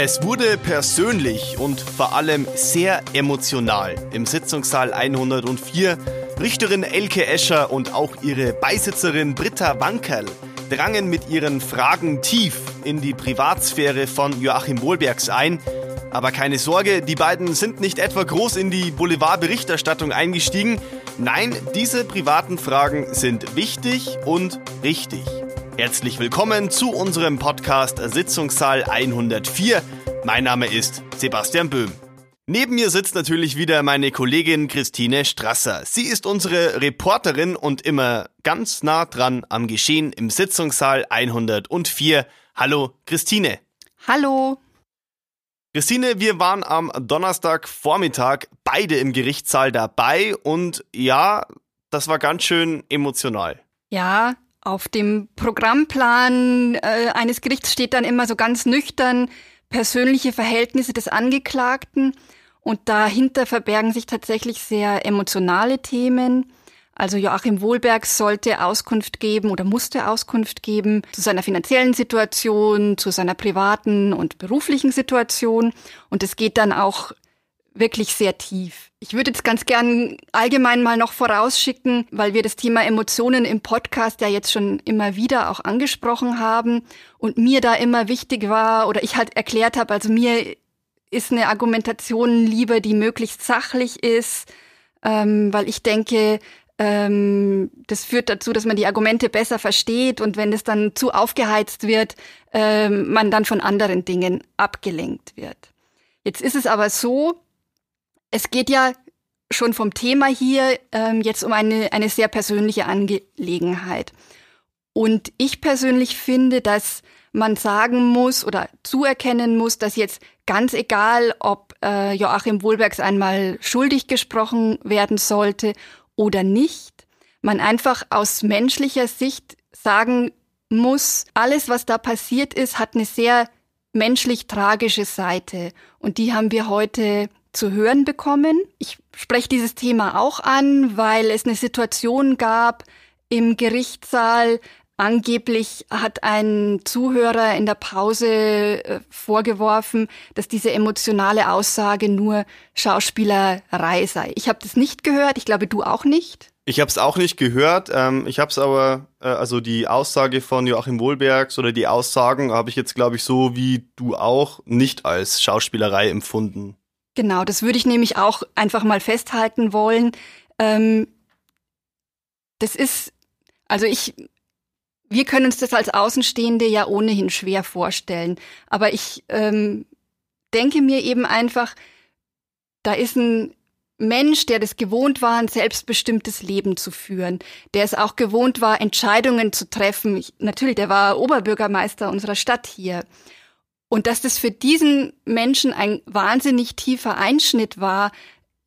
Es wurde persönlich und vor allem sehr emotional. Im Sitzungssaal 104 Richterin Elke Escher und auch ihre Beisitzerin Britta Wankerl drangen mit ihren Fragen tief in die Privatsphäre von Joachim Wohlbergs ein. Aber keine Sorge, die beiden sind nicht etwa groß in die Boulevardberichterstattung eingestiegen. Nein, diese privaten Fragen sind wichtig und richtig. Herzlich willkommen zu unserem Podcast Sitzungssaal 104. Mein Name ist Sebastian Böhm. Neben mir sitzt natürlich wieder meine Kollegin Christine Strasser. Sie ist unsere Reporterin und immer ganz nah dran am Geschehen im Sitzungssaal 104. Hallo Christine. Hallo. Christine, wir waren am Donnerstagvormittag beide im Gerichtssaal dabei und ja, das war ganz schön emotional. Ja, auf dem Programmplan äh, eines Gerichts steht dann immer so ganz nüchtern persönliche Verhältnisse des Angeklagten und dahinter verbergen sich tatsächlich sehr emotionale Themen. Also Joachim Wohlberg sollte Auskunft geben oder musste Auskunft geben zu seiner finanziellen Situation, zu seiner privaten und beruflichen Situation. Und es geht dann auch wirklich sehr tief. Ich würde jetzt ganz gern allgemein mal noch vorausschicken, weil wir das Thema Emotionen im Podcast ja jetzt schon immer wieder auch angesprochen haben und mir da immer wichtig war oder ich halt erklärt habe, also mir ist eine Argumentation lieber, die möglichst sachlich ist, ähm, weil ich denke, ähm, das führt dazu, dass man die Argumente besser versteht und wenn es dann zu aufgeheizt wird, ähm, man dann von anderen Dingen abgelenkt wird. Jetzt ist es aber so, es geht ja schon vom Thema hier ähm, jetzt um eine, eine sehr persönliche Angelegenheit. Und ich persönlich finde, dass man sagen muss oder zuerkennen muss, dass jetzt ganz egal, ob äh, Joachim Wohlbergs einmal schuldig gesprochen werden sollte oder nicht, man einfach aus menschlicher Sicht sagen muss, alles, was da passiert ist, hat eine sehr menschlich tragische Seite. Und die haben wir heute zu hören bekommen. Ich spreche dieses Thema auch an, weil es eine Situation gab im Gerichtssaal. Angeblich hat ein Zuhörer in der Pause äh, vorgeworfen, dass diese emotionale Aussage nur Schauspielerei sei. Ich habe das nicht gehört, ich glaube du auch nicht. Ich habe es auch nicht gehört. Ähm, ich habe es aber, äh, also die Aussage von Joachim Wohlbergs oder die Aussagen habe ich jetzt, glaube ich, so wie du auch nicht als Schauspielerei empfunden. Genau, das würde ich nämlich auch einfach mal festhalten wollen. Ähm, das ist, also ich, wir können uns das als Außenstehende ja ohnehin schwer vorstellen. Aber ich ähm, denke mir eben einfach, da ist ein Mensch, der das gewohnt war, ein selbstbestimmtes Leben zu führen, der es auch gewohnt war, Entscheidungen zu treffen. Ich, natürlich, der war Oberbürgermeister unserer Stadt hier. Und dass das für diesen Menschen ein wahnsinnig tiefer Einschnitt war,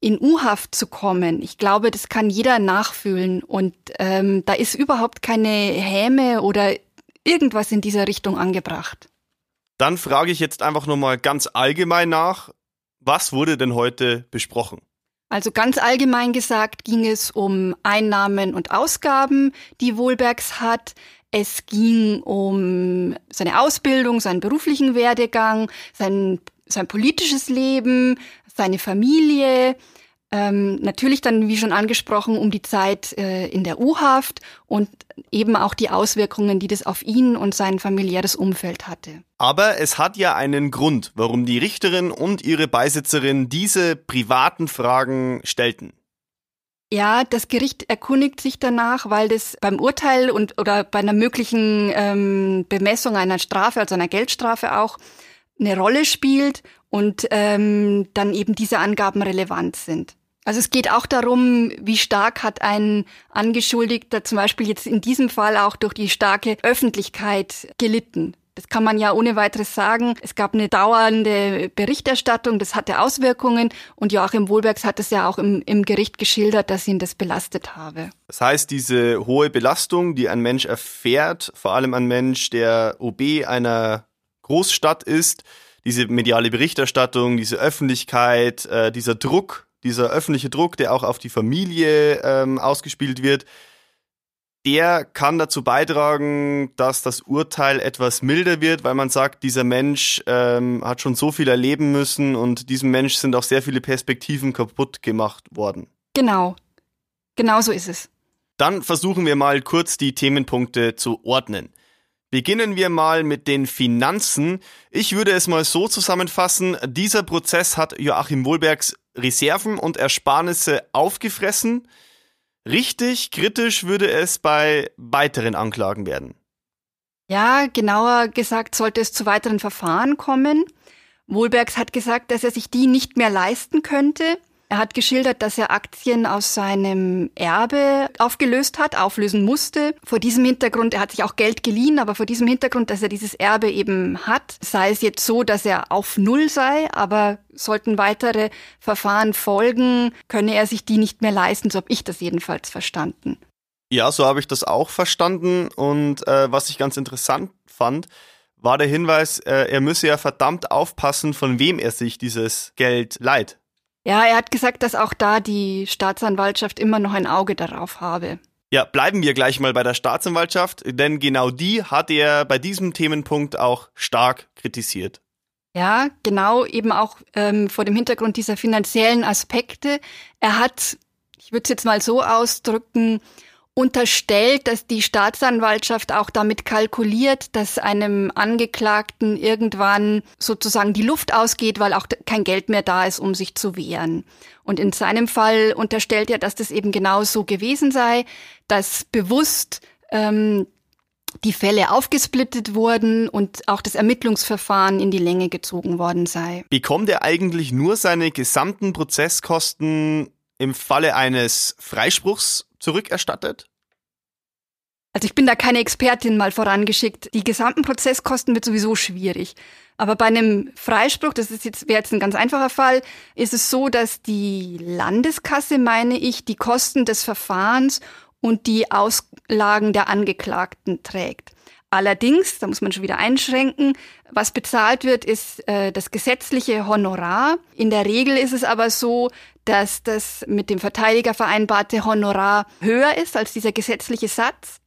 in U-Haft zu kommen. Ich glaube, das kann jeder nachfühlen. Und ähm, da ist überhaupt keine Häme oder irgendwas in dieser Richtung angebracht. Dann frage ich jetzt einfach nochmal ganz allgemein nach, was wurde denn heute besprochen? Also ganz allgemein gesagt ging es um Einnahmen und Ausgaben, die Wohlbergs hat. Es ging um seine Ausbildung, seinen beruflichen Werdegang, sein, sein politisches Leben, seine Familie. Ähm, natürlich dann, wie schon angesprochen, um die Zeit äh, in der U-Haft und eben auch die Auswirkungen, die das auf ihn und sein familiäres Umfeld hatte. Aber es hat ja einen Grund, warum die Richterin und ihre Beisitzerin diese privaten Fragen stellten. Ja, das Gericht erkundigt sich danach, weil das beim Urteil und oder bei einer möglichen ähm, Bemessung einer Strafe, also einer Geldstrafe auch, eine Rolle spielt und ähm, dann eben diese Angaben relevant sind. Also es geht auch darum, wie stark hat ein Angeschuldigter zum Beispiel jetzt in diesem Fall auch durch die starke Öffentlichkeit gelitten. Das kann man ja ohne weiteres sagen. Es gab eine dauernde Berichterstattung, das hatte Auswirkungen und Joachim Wohlbergs hat es ja auch im, im Gericht geschildert, dass ihn das belastet habe. Das heißt, diese hohe Belastung, die ein Mensch erfährt, vor allem ein Mensch, der OB einer Großstadt ist, diese mediale Berichterstattung, diese Öffentlichkeit, äh, dieser Druck, dieser öffentliche Druck, der auch auf die Familie ähm, ausgespielt wird, der kann dazu beitragen, dass das Urteil etwas milder wird, weil man sagt, dieser Mensch ähm, hat schon so viel erleben müssen und diesem Mensch sind auch sehr viele Perspektiven kaputt gemacht worden. Genau, genau so ist es. Dann versuchen wir mal kurz die Themenpunkte zu ordnen. Beginnen wir mal mit den Finanzen. Ich würde es mal so zusammenfassen, dieser Prozess hat Joachim Wohlbergs Reserven und Ersparnisse aufgefressen. Richtig kritisch würde es bei weiteren Anklagen werden. Ja, genauer gesagt sollte es zu weiteren Verfahren kommen. Wohlbergs hat gesagt, dass er sich die nicht mehr leisten könnte. Er hat geschildert, dass er Aktien aus seinem Erbe aufgelöst hat, auflösen musste. Vor diesem Hintergrund, er hat sich auch Geld geliehen, aber vor diesem Hintergrund, dass er dieses Erbe eben hat, sei es jetzt so, dass er auf Null sei, aber sollten weitere Verfahren folgen, könne er sich die nicht mehr leisten, so habe ich das jedenfalls verstanden. Ja, so habe ich das auch verstanden. Und äh, was ich ganz interessant fand, war der Hinweis, äh, er müsse ja verdammt aufpassen, von wem er sich dieses Geld leiht. Ja, er hat gesagt, dass auch da die Staatsanwaltschaft immer noch ein Auge darauf habe. Ja, bleiben wir gleich mal bei der Staatsanwaltschaft, denn genau die hat er bei diesem Themenpunkt auch stark kritisiert. Ja, genau, eben auch ähm, vor dem Hintergrund dieser finanziellen Aspekte. Er hat, ich würde es jetzt mal so ausdrücken, unterstellt, dass die Staatsanwaltschaft auch damit kalkuliert, dass einem Angeklagten irgendwann sozusagen die Luft ausgeht, weil auch kein Geld mehr da ist, um sich zu wehren. Und in seinem Fall unterstellt er, dass das eben genau so gewesen sei, dass bewusst ähm, die Fälle aufgesplittet wurden und auch das Ermittlungsverfahren in die Länge gezogen worden sei. Bekommt er eigentlich nur seine gesamten Prozesskosten im Falle eines Freispruchs zurückerstattet? Also ich bin da keine Expertin mal vorangeschickt. Die gesamten Prozesskosten wird sowieso schwierig. Aber bei einem Freispruch, das ist jetzt, wäre jetzt ein ganz einfacher Fall, ist es so, dass die Landeskasse, meine ich, die Kosten des Verfahrens und die Auslagen der Angeklagten trägt. Allerdings, da muss man schon wieder einschränken, was bezahlt wird, ist äh, das gesetzliche Honorar. In der Regel ist es aber so, dass das mit dem Verteidiger vereinbarte Honorar höher ist als dieser gesetzliche Satz.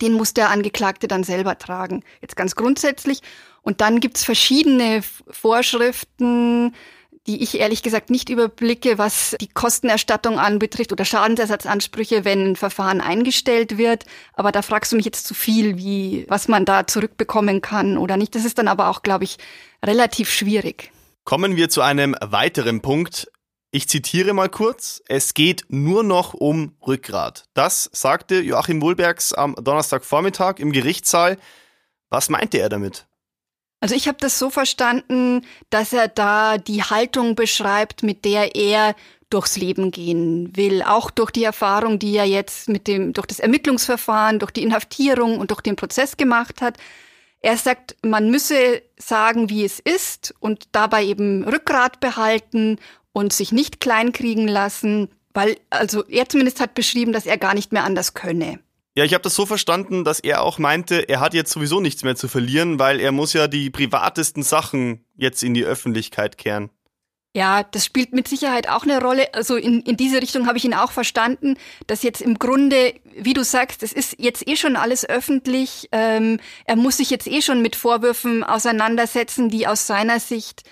Den muss der Angeklagte dann selber tragen. Jetzt ganz grundsätzlich. Und dann gibt's verschiedene Vorschriften, die ich ehrlich gesagt nicht überblicke, was die Kostenerstattung anbetrifft oder Schadensersatzansprüche, wenn ein Verfahren eingestellt wird. Aber da fragst du mich jetzt zu viel, wie, was man da zurückbekommen kann oder nicht. Das ist dann aber auch, glaube ich, relativ schwierig. Kommen wir zu einem weiteren Punkt. Ich zitiere mal kurz. Es geht nur noch um Rückgrat. Das sagte Joachim Wohlbergs am Donnerstagvormittag im Gerichtssaal. Was meinte er damit? Also ich habe das so verstanden, dass er da die Haltung beschreibt, mit der er durchs Leben gehen will, auch durch die Erfahrung, die er jetzt mit dem durch das Ermittlungsverfahren, durch die Inhaftierung und durch den Prozess gemacht hat. Er sagt, man müsse sagen, wie es ist und dabei eben Rückgrat behalten und sich nicht kleinkriegen lassen, weil also er zumindest hat beschrieben, dass er gar nicht mehr anders könne. Ja, ich habe das so verstanden, dass er auch meinte, er hat jetzt sowieso nichts mehr zu verlieren, weil er muss ja die privatesten Sachen jetzt in die Öffentlichkeit kehren. Ja, das spielt mit Sicherheit auch eine Rolle. Also in, in diese Richtung habe ich ihn auch verstanden, dass jetzt im Grunde, wie du sagst, es ist jetzt eh schon alles öffentlich. Ähm, er muss sich jetzt eh schon mit Vorwürfen auseinandersetzen, die aus seiner Sicht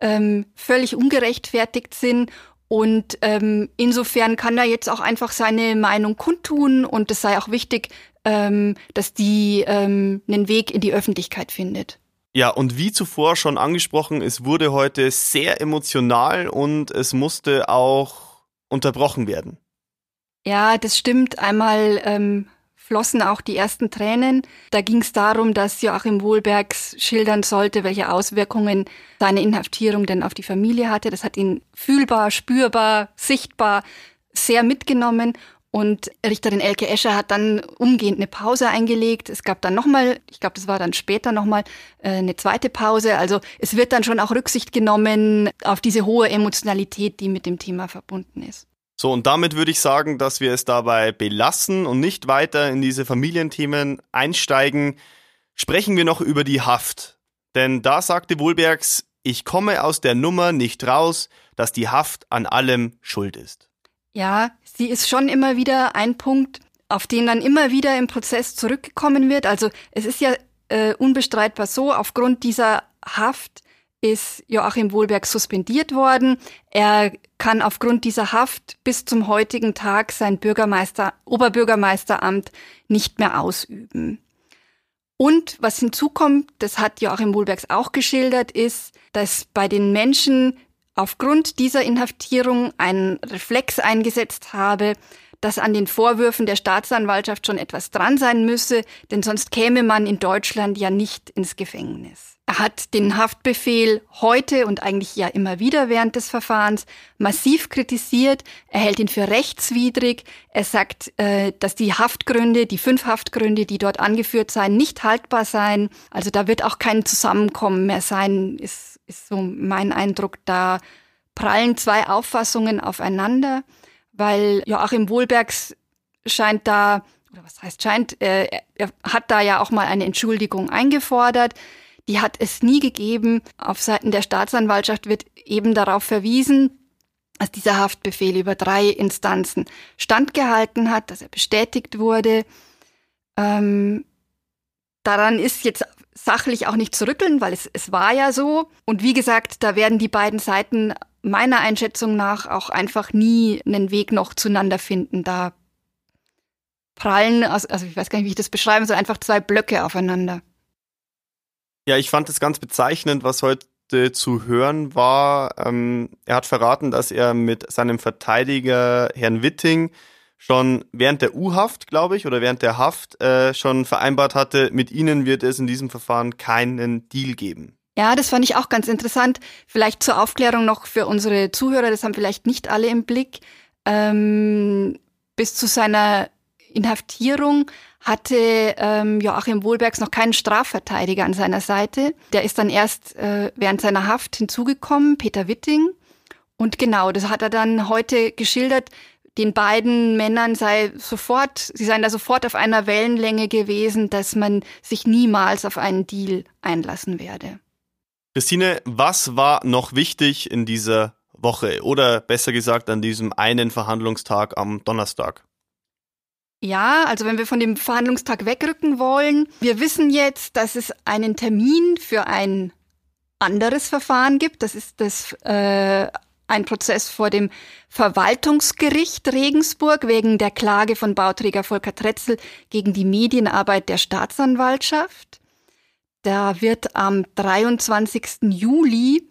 ähm, völlig ungerechtfertigt sind. Und ähm, insofern kann er jetzt auch einfach seine Meinung kundtun und es sei auch wichtig, ähm, dass die ähm, einen Weg in die Öffentlichkeit findet. Ja, und wie zuvor schon angesprochen, es wurde heute sehr emotional und es musste auch unterbrochen werden. Ja, das stimmt. Einmal ähm, flossen auch die ersten Tränen. Da ging es darum, dass Joachim Wohlbergs schildern sollte, welche Auswirkungen seine Inhaftierung denn auf die Familie hatte. Das hat ihn fühlbar, spürbar, sichtbar sehr mitgenommen. Und Richterin Elke Escher hat dann umgehend eine Pause eingelegt. Es gab dann nochmal, ich glaube, das war dann später nochmal äh, eine zweite Pause. Also es wird dann schon auch Rücksicht genommen auf diese hohe Emotionalität, die mit dem Thema verbunden ist. So, und damit würde ich sagen, dass wir es dabei belassen und nicht weiter in diese Familienthemen einsteigen. Sprechen wir noch über die Haft. Denn da sagte Wohlbergs, ich komme aus der Nummer nicht raus, dass die Haft an allem schuld ist. Ja, sie ist schon immer wieder ein Punkt, auf den dann immer wieder im Prozess zurückgekommen wird. Also es ist ja äh, unbestreitbar so, aufgrund dieser Haft ist Joachim Wohlberg suspendiert worden. Er kann aufgrund dieser Haft bis zum heutigen Tag sein Bürgermeister, Oberbürgermeisteramt nicht mehr ausüben. Und was hinzukommt, das hat Joachim Wohlbergs auch geschildert, ist, dass bei den Menschen aufgrund dieser Inhaftierung ein Reflex eingesetzt habe, dass an den Vorwürfen der Staatsanwaltschaft schon etwas dran sein müsse, denn sonst käme man in Deutschland ja nicht ins Gefängnis. Er hat den Haftbefehl heute und eigentlich ja immer wieder während des Verfahrens massiv kritisiert. Er hält ihn für rechtswidrig. Er sagt, äh, dass die Haftgründe, die fünf Haftgründe, die dort angeführt seien, nicht haltbar seien. Also da wird auch kein Zusammenkommen mehr sein, ist, ist so mein Eindruck. Da prallen zwei Auffassungen aufeinander weil Joachim Wohlbergs scheint da, oder was heißt scheint, äh, er hat da ja auch mal eine Entschuldigung eingefordert. Die hat es nie gegeben. Auf Seiten der Staatsanwaltschaft wird eben darauf verwiesen, dass dieser Haftbefehl über drei Instanzen standgehalten hat, dass er bestätigt wurde. Ähm, daran ist jetzt sachlich auch nicht zu rütteln, weil es, es war ja so. Und wie gesagt, da werden die beiden Seiten meiner Einschätzung nach auch einfach nie einen Weg noch zueinander finden. Da prallen, also, also ich weiß gar nicht, wie ich das beschreiben soll, einfach zwei Blöcke aufeinander. Ja, ich fand es ganz bezeichnend, was heute zu hören war. Ähm, er hat verraten, dass er mit seinem Verteidiger Herrn Witting schon während der U-Haft, glaube ich, oder während der Haft äh, schon vereinbart hatte, mit ihnen wird es in diesem Verfahren keinen Deal geben. Ja, das fand ich auch ganz interessant. Vielleicht zur Aufklärung noch für unsere Zuhörer, das haben vielleicht nicht alle im Blick. Ähm, bis zu seiner Inhaftierung hatte ähm, Joachim Wohlbergs noch keinen Strafverteidiger an seiner Seite. Der ist dann erst äh, während seiner Haft hinzugekommen, Peter Witting. Und genau, das hat er dann heute geschildert. Den beiden Männern sei sofort, sie seien da sofort auf einer Wellenlänge gewesen, dass man sich niemals auf einen Deal einlassen werde. Christine, was war noch wichtig in dieser Woche oder besser gesagt an diesem einen Verhandlungstag am Donnerstag? Ja, also wenn wir von dem Verhandlungstag wegrücken wollen, wir wissen jetzt, dass es einen Termin für ein anderes Verfahren gibt. Das ist das äh, ein Prozess vor dem Verwaltungsgericht Regensburg wegen der Klage von Bauträger Volker Tretzel gegen die Medienarbeit der Staatsanwaltschaft. Da wird am 23. Juli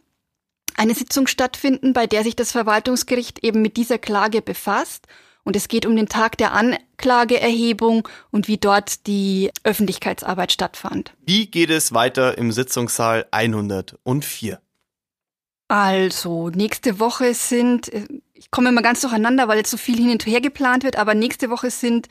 eine Sitzung stattfinden, bei der sich das Verwaltungsgericht eben mit dieser Klage befasst. Und es geht um den Tag der Anklageerhebung und wie dort die Öffentlichkeitsarbeit stattfand. Wie geht es weiter im Sitzungssaal 104? Also, nächste Woche sind, ich komme immer ganz durcheinander, weil jetzt so viel hin und her geplant wird, aber nächste Woche sind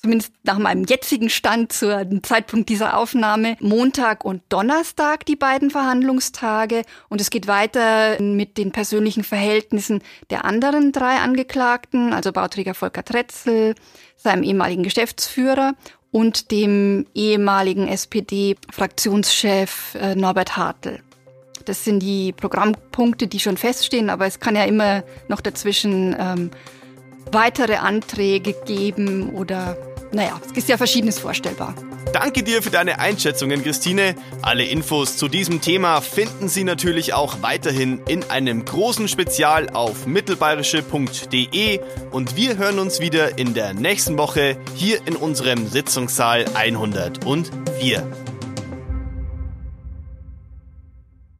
zumindest nach meinem jetzigen Stand zu Zeitpunkt dieser Aufnahme, Montag und Donnerstag die beiden Verhandlungstage. Und es geht weiter mit den persönlichen Verhältnissen der anderen drei Angeklagten, also Bauträger Volker Tretzel, seinem ehemaligen Geschäftsführer und dem ehemaligen SPD-Fraktionschef äh, Norbert Hartl. Das sind die Programmpunkte, die schon feststehen, aber es kann ja immer noch dazwischen ähm, weitere Anträge geben oder naja, es ist ja verschiedenes vorstellbar. Danke dir für deine Einschätzungen, Christine. Alle Infos zu diesem Thema finden Sie natürlich auch weiterhin in einem großen Spezial auf mittelbayerische.de und wir hören uns wieder in der nächsten Woche hier in unserem Sitzungssaal 104.